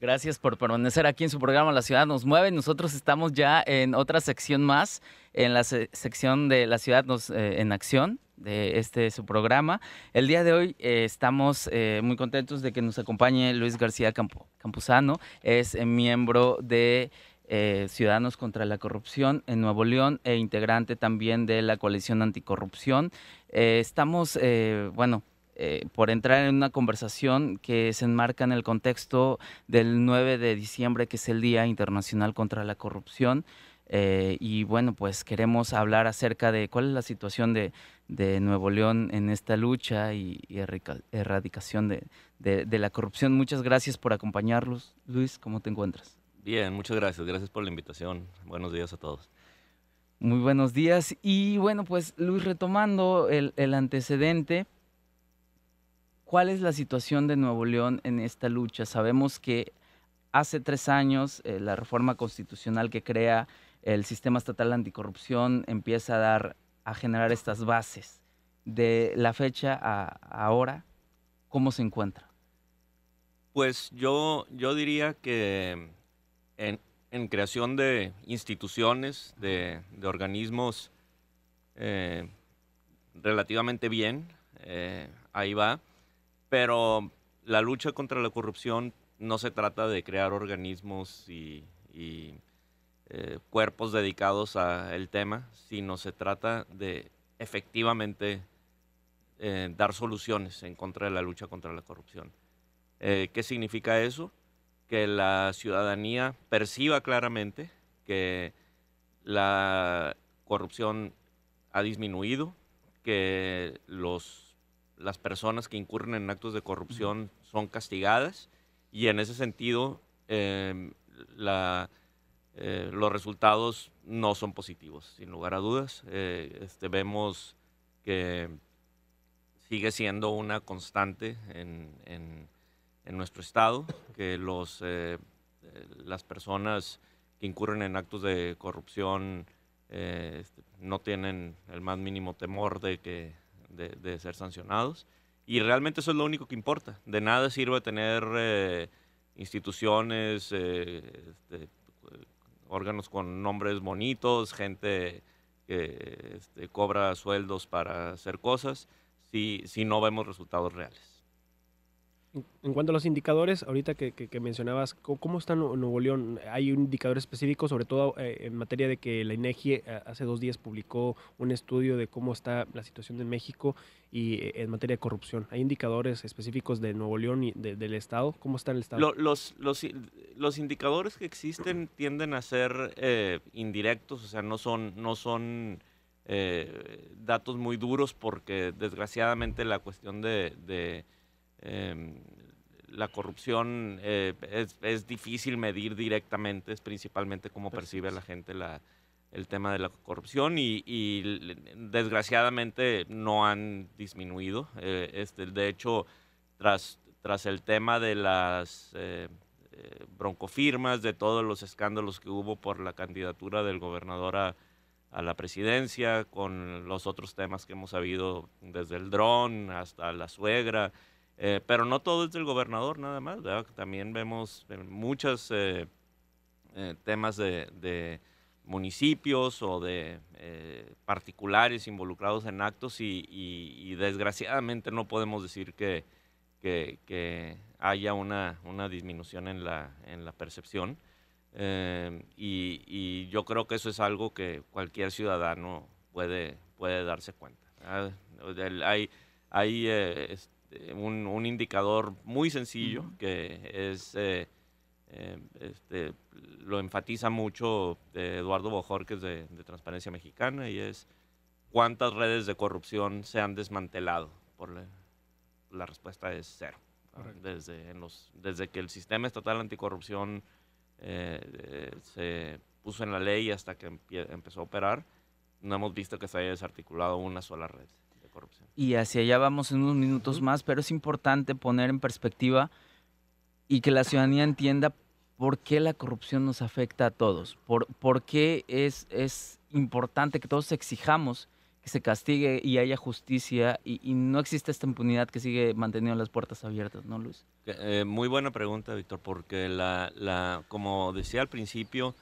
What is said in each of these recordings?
Gracias por permanecer aquí en su programa La Ciudad nos mueve. Nosotros estamos ya en otra sección más, en la sección de La Ciudad nos, eh, en acción de este su programa. El día de hoy eh, estamos eh, muy contentos de que nos acompañe Luis García Campuzano, es miembro de Ciudadanos contra la Corrupción en Nuevo León e integrante también de la coalición anticorrupción. estamos, bueno, eh, por entrar en una conversación que se enmarca en el contexto del 9 de diciembre, que es el Día Internacional contra la Corrupción. Eh, y bueno, pues queremos hablar acerca de cuál es la situación de, Nuevo León en esta lucha y, erradicación de, de, la corrupción. Muchas gracias por acompañarlos. Luis, ¿cómo te encuentras? Bien, muchas gracias. Gracias por la invitación. Buenos días a todos. Muy buenos días. Y bueno, pues Luis, retomando el, el antecedente, ¿Cuál es la situación de Nuevo León en esta lucha? Sabemos que hace tres años eh, la reforma constitucional que crea el sistema estatal anticorrupción empieza a dar, a generar estas bases. De la fecha a ahora, ¿cómo se encuentra? Pues yo, yo diría que en, creación de instituciones, de, organismos eh, relativamente bien, eh, ahí va. Pero la lucha contra la corrupción no se trata de crear organismos y, eh, cuerpos dedicados al tema, sino se trata de efectivamente eh, dar soluciones en contra de la lucha contra la corrupción. Eh, ¿Qué significa eso? Que la ciudadanía perciba claramente que la corrupción ha disminuido, que los las personas que incurren en actos de corrupción son castigadas y en ese sentido em, eh, los resultados no son positivos, sin lugar a dudas. Eh, este, vemos que sigue siendo una constante en, nuestro estado, que los, eh, las personas que incurren en actos de corrupción este, no tienen el más mínimo temor de que de, ser sancionados. Y realmente eso es lo único que importa. De nada sirve tener eh, instituciones, eh, este, órganos con nombres bonitos, gente que este, cobra sueldos para hacer cosas, si, si no vemos resultados reales. En cuanto a los indicadores, ahorita que, mencionabas, ¿cómo está Nuevo León? ¿Hay un indicador específico, sobre todo eh, en materia de que la INEGI eh, hace dos días publicó un estudio de cómo está la situación en México y eh, en materia de corrupción? ¿Hay indicadores específicos de Nuevo León y del Estado? ¿Cómo está el Estado? los, los, los, indicadores que existen tienden a ser indirectos, o sea, no son, no son datos muy duros porque desgraciadamente la cuestión de Em, la corrupción eh, es, difícil medir directamente, es principalmente cómo percibe la gente la, el tema de la corrupción y, desgraciadamente no han disminuido. Eh, este, de hecho, tras, tras el tema de las eh, broncofirmas, de todos los escándalos que hubo por la candidatura del gobernador a, a la presidencia, con los otros temas que hemos sabido desde el dron hasta la suegra, eh, pero no todo es del gobernador nada más, También vemos eh, muchos eh, temas de, municipios o de particulares involucrados en actos y, desgraciadamente no podemos decir que, haya una, disminución en la, percepción. Y, yo creo que eso es algo que cualquier ciudadano puede, darse cuenta. Hay este, un, indicador muy sencillo que es, eh, eh, este, lo enfatiza mucho Eduardo Bojorquez de, de Transparencia Mexicana y es cuántas redes de corrupción se han desmantelado. Por la, respuesta es cero. Desde, los, desde que el sistema estatal anticorrupción eh, se puso en la ley hasta que empezó a operar, no hemos visto que se haya desarticulado una sola red. Y hacia allá vamos en unos minutos más, pero es importante poner en perspectiva y que la ciudadanía entienda por qué la corrupción nos afecta a todos, por, por qué es, es importante que todos exijamos que se castigue y haya justicia y, no existe esta impunidad que sigue manteniendo las puertas abiertas, ¿no, Luis? Eh, muy buena pregunta, Víctor, porque la, la, como decía al principio,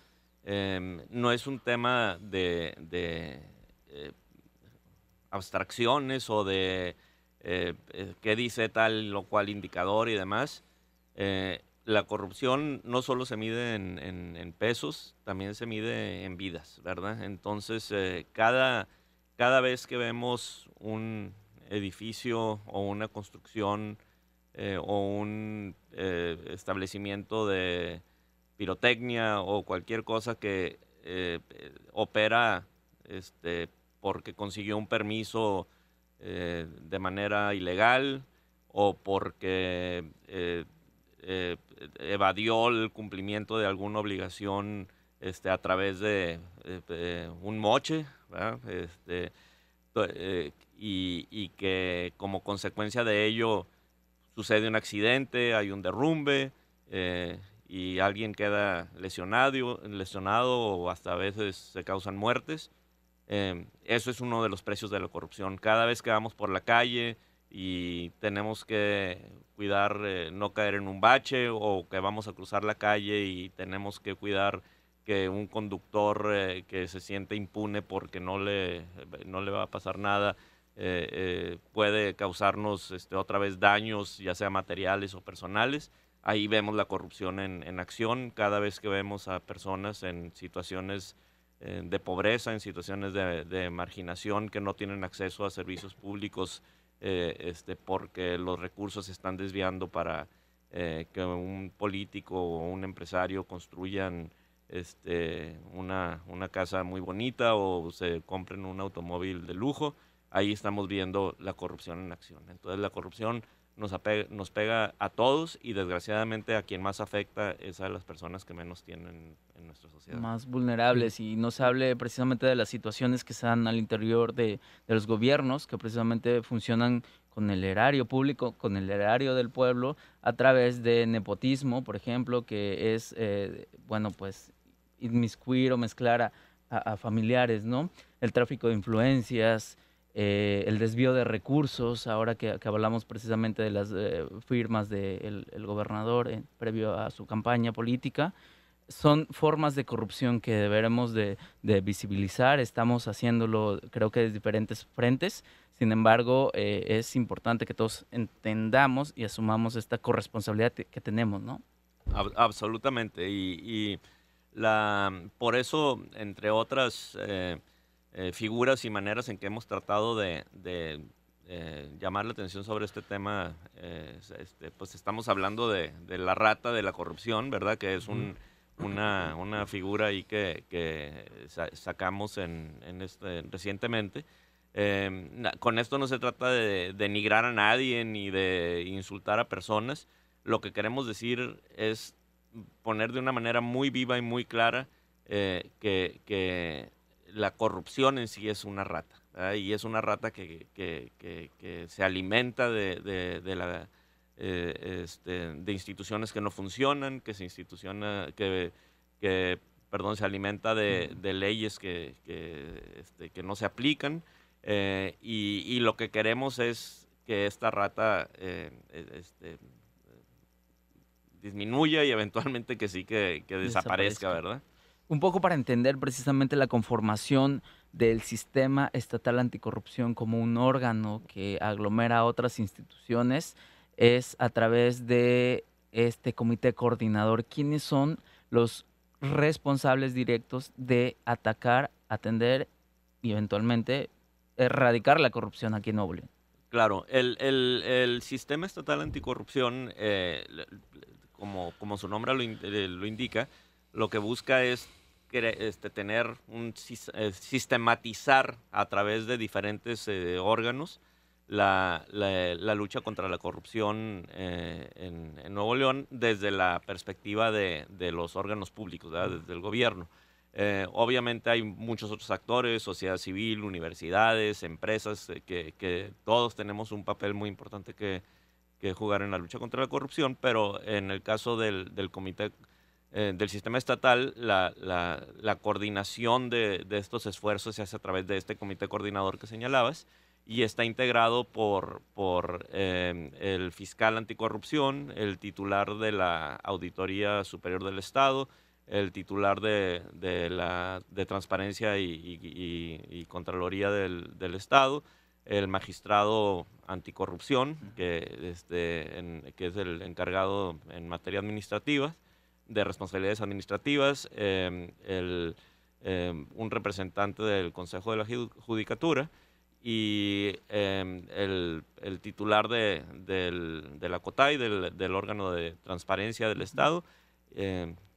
em, no es un tema de, de eh, abstracciones o de eh, qué dice tal o cual indicador y demás. la corrupción no solo se mide en, pesos, también se mide en vidas, ¿verdad? Entonces, cada cada vez que vemos un edificio o una construcción eh, o un eh, establecimiento de pirotecnia o cualquier cosa que eh, opera este, porque consiguió un permiso de manera ilegal o porque evadió el cumplimiento de alguna obligación este, a través de un moche, este, eh, y, que como consecuencia de ello sucede un accidente, hay un derrumbe eh, y alguien queda lesionado, lesionado o hasta a veces se causan muertes. Eh, eso es uno de los precios de la corrupción. Cada vez que vamos por la calle y tenemos que cuidar no caer en un bache o que vamos a cruzar la calle y tenemos que cuidar que un conductor eh, que se siente impune porque no le, no le va a pasar nada eh, eh, puede causarnos este, otra vez daños, ya sea materiales o personales. Ahí vemos la corrupción en, en acción cada vez que vemos a personas en situaciones de pobreza, en situaciones de, de, marginación que no tienen acceso a servicios públicos este, porque los recursos se están desviando para que un político o un empresario construyan este, una, una casa muy bonita o se compren un automóvil de lujo, ahí estamos viendo la corrupción en acción. Entonces la corrupción nos, nos pega a todos y desgraciadamente a quien más afecta es a las personas que menos tienen en nuestra sociedad. Más vulnerables y no se hable precisamente de las situaciones que están al interior de, de los gobiernos que precisamente funcionan con el erario público, con el erario del pueblo, a través de nepotismo, por ejemplo, que es, eh, bueno, pues inmiscuir o mezclar a, familiares, ¿no? El tráfico de influencias, eh, el desvío de recursos, ahora que, hablamos precisamente de las eh, firmas del gobernador previo a su campaña política, son formas de corrupción que deberemos de, visibilizar, estamos haciéndolo creo que de diferentes frentes, sin embargo eh, es importante que todos entendamos y asumamos esta corresponsabilidad que tenemos, ¿no? Absolutamente, y la, por eso, entre otras eh, eh, figuras y maneras en que hemos tratado de, eh, llamar la atención sobre este tema, este, pues estamos hablando de, la rata de la corrupción, ¿verdad? Que es una, una, figura ahí que, que sacamos en, en este, recientemente. con esto no se trata de denigrar a nadie ni de insultar a personas. Lo que queremos decir es poner de una manera muy viva y muy clara eh, que, la corrupción en sí es una rata. Y es una rata que, se alimenta de, la, eh, este, de instituciones que no funcionan, que se instituciona, que, perdón, se alimenta de, leyes que, este, que, no se aplican. Eh, y, lo que queremos es que esta rata este, disminuya y eventualmente que sí que, desaparezca, ¿verdad? Un poco para entender precisamente la conformación del sistema estatal anticorrupción como un órgano que aglomera a otras instituciones es a través de este comité coordinador. ¿Quiénes son los responsables directos de atacar, atender y eventualmente erradicar la corrupción aquí en Nuevo Claro, el, sistema estatal anticorrupción eh, como, como su nombre lo, eh, lo indica, lo que busca es este, tener un eh, sistematizar a través de diferentes eh, órganos la, la, lucha contra la corrupción en, Nuevo León desde la perspectiva de, de los órganos públicos, desde el gobierno. obviamente hay muchos otros actores, sociedad civil, universidades, empresas, que, que, todos tenemos un papel muy importante que, que jugar en la lucha contra la corrupción, pero en el caso del, del comité eh, del sistema estatal, la, la, coordinación de, de, estos esfuerzos se hace a través de este comité coordinador que señalabas y está integrado por, por eh, el fiscal anticorrupción, el titular de la Auditoría Superior del Estado, el titular de, de la, de Transparencia y, y, Contraloría del, del, Estado, el magistrado anticorrupción, que, este, que es el encargado en materia administrativa, de responsabilidades administrativas, em, em, un representante del Consejo de la Judicatura y em, el, titular de, la COTAI, del, del, órgano de transparencia del Estado.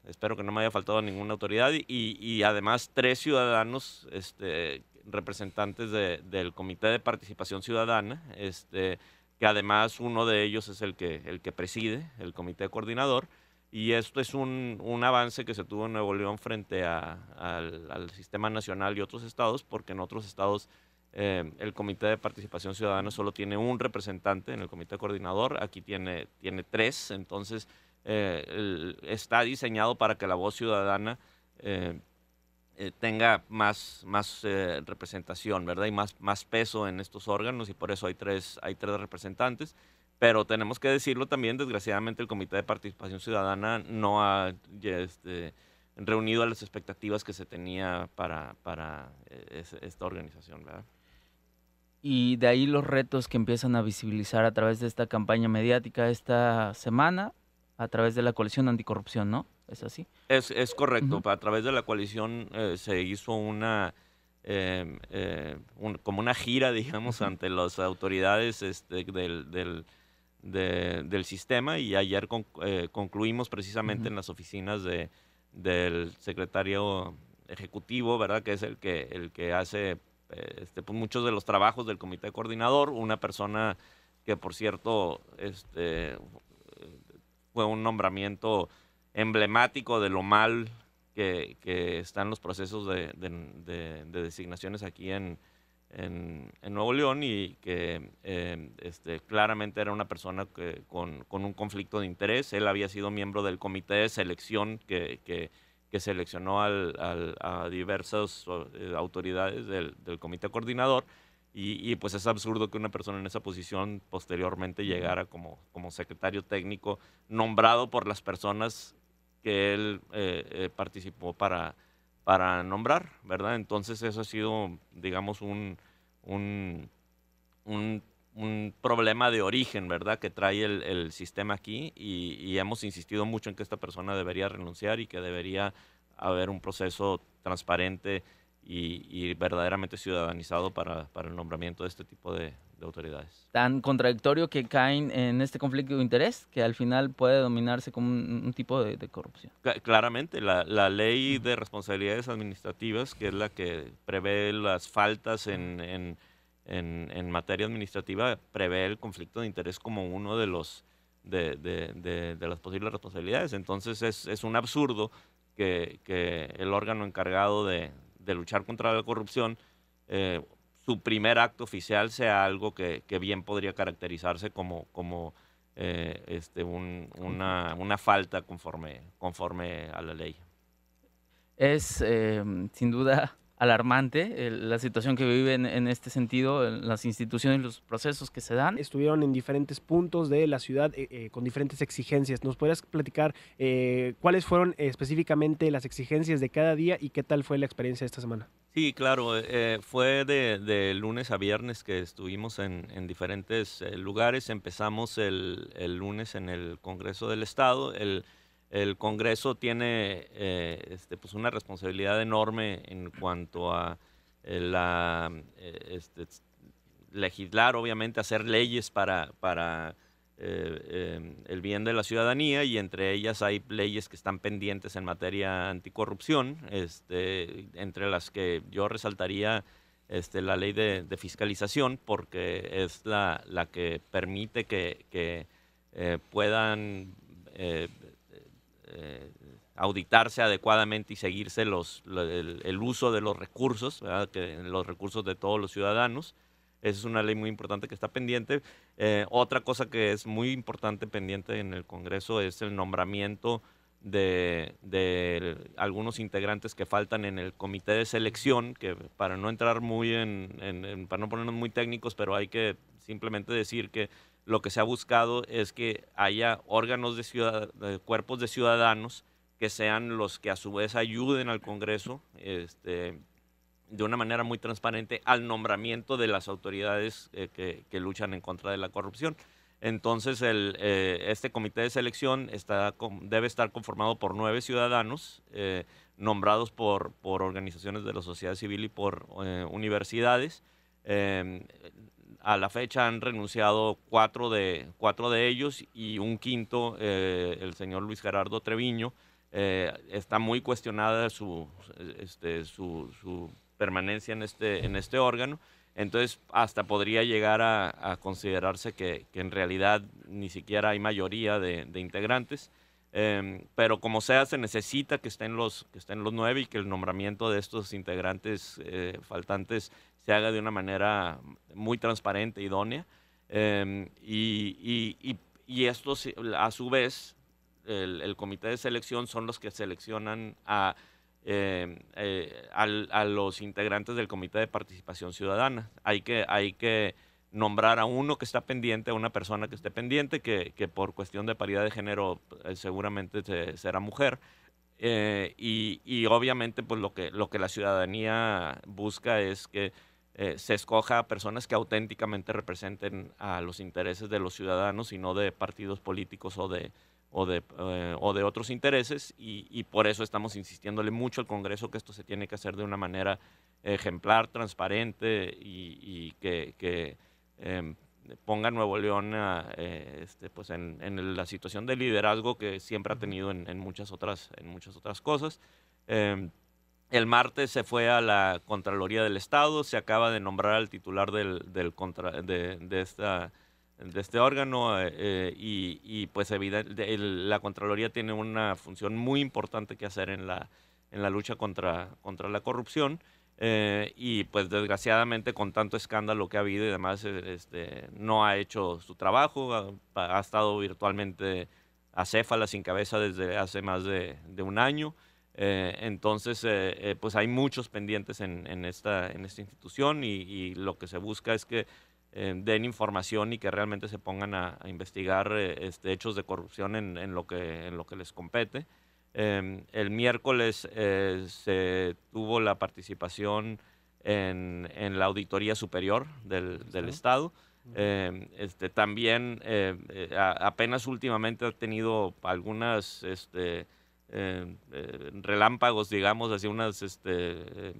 espero que no me haya faltado ninguna autoridad y, además tres ciudadanos este, representantes del Comité de Participación Ciudadana, este, que además uno de ellos es el que, el que preside el comité coordinador. Y esto es un, un, avance que se tuvo en Nuevo León frente a, al, sistema nacional y otros estados, porque en otros estados eh, el Comité de Participación Ciudadana solo tiene un representante en el Comité Coordinador, aquí tiene, tiene tres, entonces eh, está diseñado para que la voz ciudadana eh, tenga más, más representación, ¿verdad? Y más, más peso en estos órganos y por eso hay tres, hay tres representantes. Pero tenemos que decirlo también, desgraciadamente el Comité de Participación Ciudadana no ha este, reunido a las expectativas que se tenía para, para eh, esta organización, ¿verdad? Y de ahí los retos que empiezan a visibilizar a través de esta campaña mediática esta semana, a través de la coalición anticorrupción, ¿no? ¿Es así? Es, es correcto. A través de la coalición eh, se hizo una, em, eh, como una gira, digamos, ante las autoridades este, del del sistema y ayer eh, concluimos precisamente en las oficinas de, del secretario ejecutivo, ¿verdad? Que es el que, el que hace eh, este, pues, muchos de los trabajos del comité coordinador, una persona que por cierto este, fue un nombramiento emblemático de lo mal que, están los procesos de designaciones aquí en, en, Nuevo León y que eh, este, claramente era una persona que, con, un conflicto de interés. Él había sido miembro del comité de selección que, que, seleccionó a diversas eh, autoridades del, comité coordinador. Y, pues es absurdo que una persona en esa posición posteriormente llegara como, como secretario técnico nombrado por las personas que él eh, participó para, para nombrar, ¿verdad? Entonces eso ha sido, digamos, un, un, un, problema de origen, ¿verdad? Que trae el, sistema aquí y, hemos insistido mucho en que esta persona debería renunciar y que debería haber un proceso transparente y, verdaderamente ciudadanizado para, para, el nombramiento de este tipo de, autoridades. Tan contradictorio que caen en este conflicto de interés que al final puede dominarse como un, tipo de, corrupción. Claramente, la, la, ley de responsabilidades administrativas, que es la que prevé las faltas en, en, en, materia administrativa, prevé el conflicto de interés como uno de los de, de, de las posibles responsabilidades. Entonces es, es un absurdo que, que, el órgano encargado de, luchar contra la corrupción eh, su primer acto oficial sea algo que, bien podría caracterizarse como, eh, este, una, falta conforme, conforme a la ley. Es eh, sin duda alarmante la situación que viven en este sentido las instituciones, los procesos que se dan. Estuvieron en diferentes puntos de la ciudad eh, eh, con diferentes exigencias. ¿Nos podrías platicar eh, cuáles fueron específicamente las exigencias de cada día y qué tal fue la experiencia esta semana? Sí, claro, fue de, lunes a viernes que estuvimos en, diferentes lugares. Empezamos el, el, lunes en el Congreso del Estado. El, el Congreso tiene eh, este, pues una responsabilidad enorme en cuanto a eh, eh, este, legislar, obviamente, hacer leyes para, para el bien de la ciudadanía y entre ellas hay leyes que están pendientes en materia anticorrupción, este, entre las que yo resaltaría este, la ley de, fiscalización porque es la, la que permite que, puedan eh, auditarse adecuadamente y seguirse los, el, uso de los recursos, Que, los recursos de todos los ciudadanos. Esa es una ley muy importante que está pendiente. Eh, otra cosa que es muy importante pendiente en el Congreso es el nombramiento de, algunos integrantes que faltan en el comité de selección, que para no entrar muy en, para no ponernos muy técnicos, pero hay que simplemente decir que lo que se ha buscado es que haya órganos de, ciudad, cuerpos de ciudadanos que sean los que a su vez ayuden al Congreso este, de una manera muy transparente al nombramiento de las autoridades eh, que, luchan en contra de la corrupción. Entonces, eh, este comité de selección debe estar conformado por nueve ciudadanos eh, nombrados por, organizaciones de la sociedad civil y por universidades. A la fecha han renunciado cuatro de, cuatro de ellos y un quinto, el señor Luis Gerardo Treviño, está muy cuestionada su, este, su permanencia en este, en este órgano. Entonces, hasta podría llegar a, considerarse que, en realidad ni siquiera hay mayoría de, integrantes. Em, pero como sea, se necesita que estén, los, que estén los nueve y que el nombramiento de estos integrantes eh, faltantes se haga de una manera muy transparente, idónea. Em, y, y, y, estos, a su vez, el comité de selección son los que seleccionan a eh, eh, a los integrantes del Comité de Participación Ciudadana. Hay que, hay que nombrar a uno que está pendiente, a una persona que esté pendiente, que, que por cuestión de paridad de género eh, seguramente será mujer. y, y, obviamente pues lo que, lo que la ciudadanía busca es que se escoja a personas que auténticamente representen a los intereses de los ciudadanos y no de partidos políticos o de, o de, eh, o de otros intereses y, por eso estamos insistiéndole mucho al Congreso que esto se tiene que hacer de una manera ejemplar, transparente y, que, que em, ponga Nuevo León eh, este, pues en, la situación de liderazgo que siempre ha tenido en, muchas, otras, en muchas otras cosas. Em, el martes se fue a la Contraloría del Estado, se acaba de nombrar al titular del, de, de de este órgano eh, eh, y, pues la Contraloría tiene una función muy importante que hacer en la, lucha contra, la corrupción eh, y pues desgraciadamente con tanto escándalo que ha habido y demás este, no ha hecho su trabajo, ha, estado virtualmente acéfala sin cabeza desde hace más de, un año. Entonces, pues hay muchos pendientes en, en, esta, en esta institución y, y, lo que se busca es que eh, den información y que realmente se pongan a, investigar eh, este, hechos de corrupción en, lo que, en lo que les compete. Em, el miércoles eh, se tuvo la participación en, en la Auditoría Superior del, del Estado. Em, este, también apenas últimamente ha tenido algunas este, em, relámpagos, digamos, así unas este,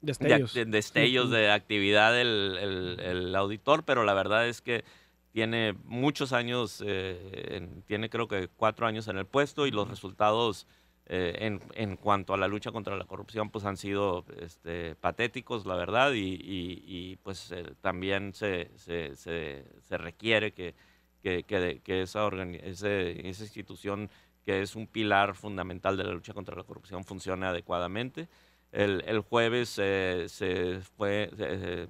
destellos de, destellos de actividad el, el, auditor, pero la verdad es que tiene muchos años, eh, tiene creo que cuatro años en el puesto y los resultados eh, en, en, cuanto a la lucha contra la corrupción pues han sido este, patéticos, la verdad, y, y, pues eh, también se, se, se, requiere que, que, que, esa, esa institución que es un pilar fundamental de la lucha contra la corrupción funcione adecuadamente. El, jueves eh, se fue,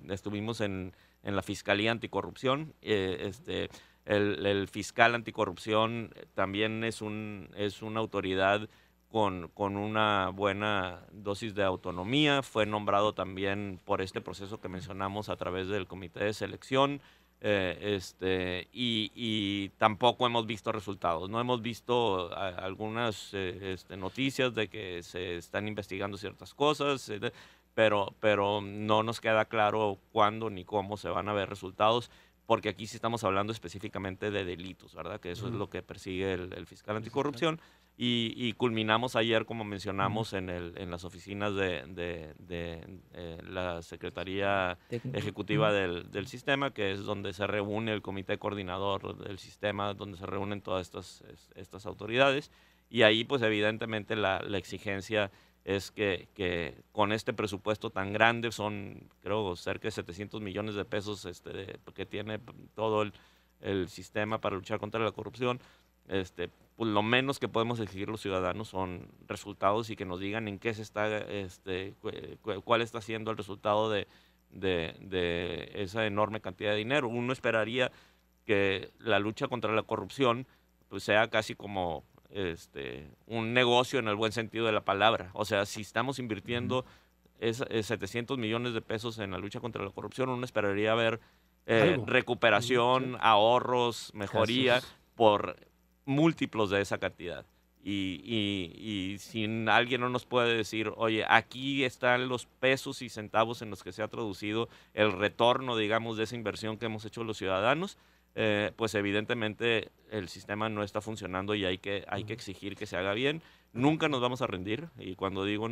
estuvimos en, la Fiscalía Anticorrupción. Eh, este, el, fiscal anticorrupción también es, un, es una autoridad con, con, una buena dosis de autonomía. Fue nombrado también por este proceso que mencionamos a través del comité de selección. Eh, este, y, tampoco hemos visto resultados. No hemos visto algunas eh, este, noticias de que se están investigando ciertas cosas, eh, pero, pero no nos queda claro cuándo ni cómo se van a ver resultados, porque aquí sí estamos hablando específicamente de delitos, ¿verdad? Que eso es lo que persigue el fiscal anticorrupción. Y, culminamos ayer, como mencionamos, en, el, en las oficinas de, de, eh, la Secretaría Ejecutiva del, del, Sistema, que es donde se reúne el comité coordinador del sistema, donde se reúnen todas estas, estas autoridades. Y ahí, pues evidentemente, la, la exigencia es que, que, con este presupuesto tan grande, son creo cerca de 700 millones de pesos este, que tiene todo el, el sistema para luchar contra la corrupción, este, pues lo menos que podemos exigir los ciudadanos son resultados y que nos digan en qué se está, este, cuál está siendo el resultado de, de, esa enorme cantidad de dinero. Uno esperaría que la lucha contra la corrupción pues sea casi como este, un negocio en el buen sentido de la palabra. O sea, si estamos invirtiendo es, 700 millones de pesos en la lucha contra la corrupción, uno esperaría ver eh, recuperación, ahorros, mejoría por múltiplos de esa cantidad. Y, y, si alguien no nos puede decir, oye, aquí están los pesos y centavos en los que se ha traducido el retorno, digamos, de esa inversión que hemos hecho los ciudadanos, eh, pues evidentemente el sistema no está funcionando y hay que, hay que exigir que se haga bien. Nunca nos vamos a rendir, y cuando digo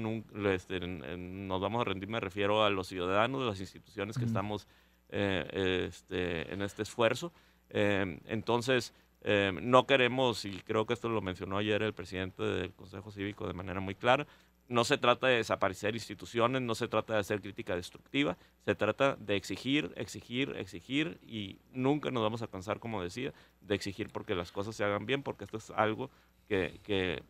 este, nos vamos a rendir me refiero a los ciudadanos, a las instituciones que estamos eh, este, en este esfuerzo. Eh, entonces, eh, no queremos, y creo que esto lo mencionó ayer el presidente del Consejo Cívico de manera muy clara, no se trata de desaparecer instituciones, no se trata de hacer crítica destructiva, se trata de exigir, exigir, exigir y nunca nos vamos a cansar, como decía, de exigir porque las cosas se hagan bien, porque esto es algo que, que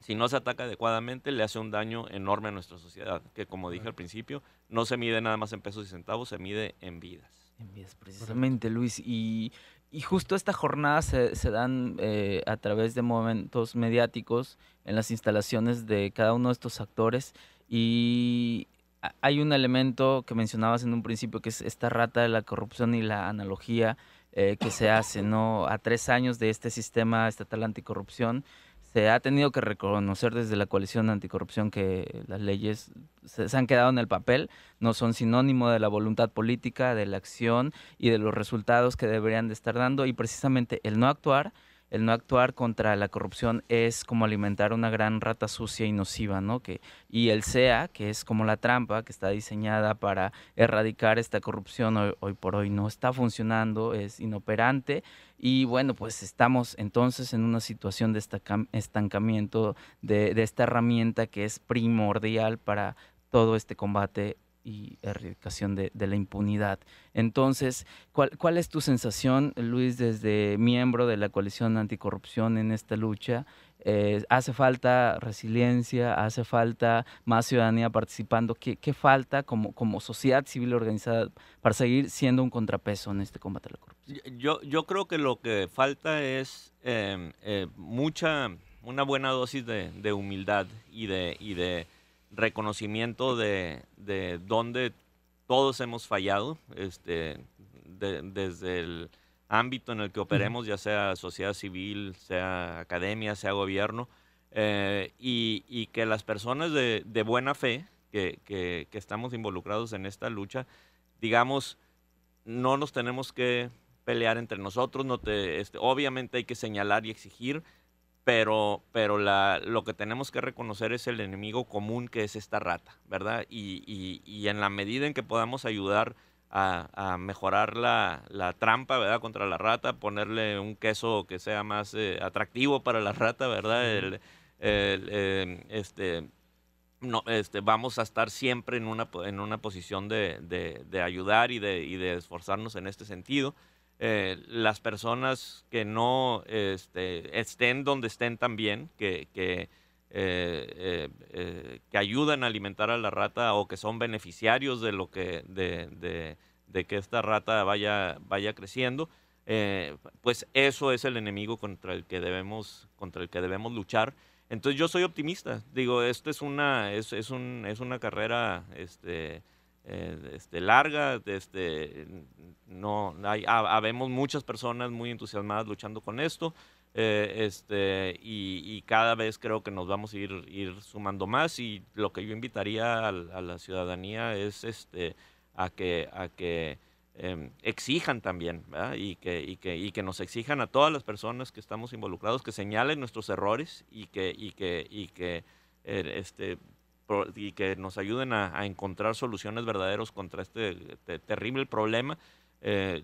si no se ataca adecuadamente le hace un daño enorme a nuestra sociedad, que como dije al principio, no se mide nada más en pesos y centavos, se mide en vidas. En vidas, precisamente, Luis. Y y justo esta jornada se, dan eh, a través de momentos mediáticos en las instalaciones de cada uno de estos actores y hay un elemento que mencionabas en un principio que es esta rata de la corrupción y la analogía eh, que se hace, ¿no? A tres años de este sistema estatal anticorrupción, se ha tenido que reconocer desde la coalición anticorrupción que las leyes se, han quedado en el papel, no son sinónimo de la voluntad política, de la acción y de los resultados que deberían de estar dando y precisamente el no actuar el no actuar contra la corrupción es como alimentar una gran rata sucia y nociva, ¿no? Y el SEA, que es como la trampa que está diseñada para erradicar esta corrupción hoy, por hoy no está funcionando, es inoperante y bueno, pues estamos entonces en una situación de estancamiento de esta herramienta que es primordial para todo este combate y erradicación de, la impunidad. Entonces, ¿cuál, ¿cuál, es tu sensación, Luis, desde miembro de la coalición anticorrupción en esta lucha? Eh, ¿Hace falta resiliencia? ¿Hace falta más ciudadanía participando? ¿Qué, qué falta como, como sociedad civil organizada para seguir siendo un contrapeso en este combate a la corrupción? Yo, yo creo que lo que falta es em, eh, mucha, una buena dosis de, humildad y de reconocimiento de, de dónde todos hemos fallado, este, desde el ámbito en el que operemos, ya sea sociedad civil, sea academia, sea gobierno, eh, y, que las personas de, buena fe que, que, estamos involucrados en esta lucha, digamos, no nos tenemos que pelear entre nosotros, no te, este, obviamente hay que señalar y exigir, pero, pero la, lo que tenemos que reconocer es el enemigo común que es esta rata, ¿verdad? Y, y, y en la medida en que podamos ayudar a, a mejorar la, la, trampa, ¿verdad? Contra la rata, ponerle un queso que sea más eh, atractivo para la rata, ¿verdad? El, em, este, no, este, vamos a estar siempre en una, en una posición de, de, de ayudar y de, y de esforzarnos en este sentido. Eh, las personas que no este, estén donde estén también, que, que, eh, eh, que ayudan a alimentar a la rata o que son beneficiarios de lo que de, de, que esta rata vaya, vaya creciendo, pues eso es el enemigo contra el que debemos, contra el que debemos luchar. Entonces yo soy optimista. Digo, esto es una, es, es, un, es una carrera este, eh, este, larga, este, no, hay, habemos muchas personas muy entusiasmadas luchando con esto, eh, este, y, cada vez creo que nos vamos a ir, ir sumando más y lo que yo invitaría a, la ciudadanía es este, a que, a que em, exijan también Y, que, y, que, y que nos exijan a todas las personas que estamos involucrados, que señalen nuestros errores y que, y que, y que eh, este, y que nos ayuden a, encontrar soluciones verdaderas contra este, terrible problema. Eh,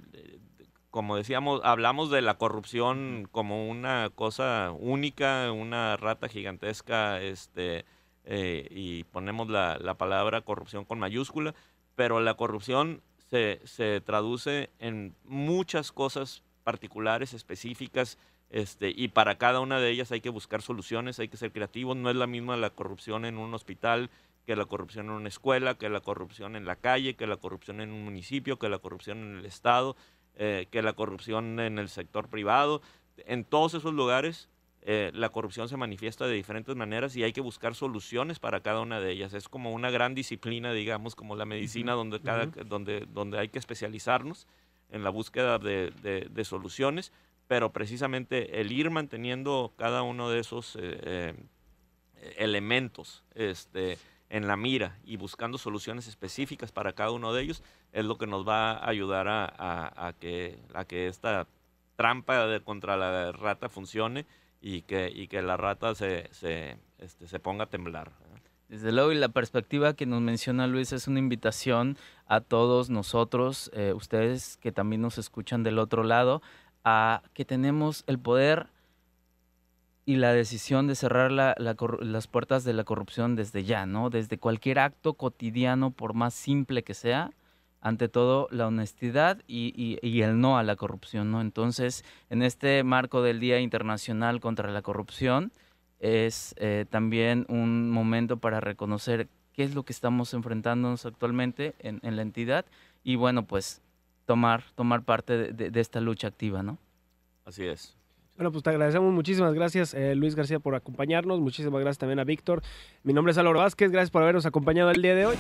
como decíamos, hablamos de la corrupción como una cosa única, una rata gigantesca, este, eh, y ponemos la, la, palabra corrupción con mayúscula, pero la corrupción se, se traduce en muchas cosas particulares, específicas, este, y para cada una de ellas hay que buscar soluciones, hay que ser creativos. No es la misma la corrupción en un hospital que la corrupción en una escuela, que la corrupción en la calle, que la corrupción en un municipio, que la corrupción en el Estado, eh, que la corrupción en el sector privado. En todos esos lugares eh, la corrupción se manifiesta de diferentes maneras y hay que buscar soluciones para cada una de ellas. Es como una gran disciplina, digamos, como la medicina, donde, cada, donde, donde hay que especializarnos en la búsqueda de, de, soluciones, pero precisamente el ir manteniendo cada uno de esos eh, eh, elementos este, en la mira y buscando soluciones específicas para cada uno de ellos es lo que nos va a ayudar a, que, a que esta trampa de, contra la rata funcione y que, y que la rata se, se, este, se ponga a temblar. Desde luego, y la perspectiva que nos menciona Luis es una invitación a todos nosotros, eh, ustedes que también nos escuchan del otro lado, que tenemos el poder y la decisión de cerrar la, las puertas de la corrupción desde ya, ¿no? Desde cualquier acto cotidiano, por más simple que sea, ante todo la honestidad y, el no a la corrupción, ¿no? Entonces, en este marco del Día Internacional contra la Corrupción, es eh, también un momento para reconocer qué es lo que estamos enfrentándonos actualmente en, la entidad y, bueno, pues tomar, tomar parte de, esta lucha activa, ¿no? Así es. Bueno, pues te agradecemos muchísimas gracias, eh, Luis García, por acompañarnos. Muchísimas gracias también a Víctor. Mi nombre es Álvaro Vázquez. Gracias por habernos acompañado el día de hoy.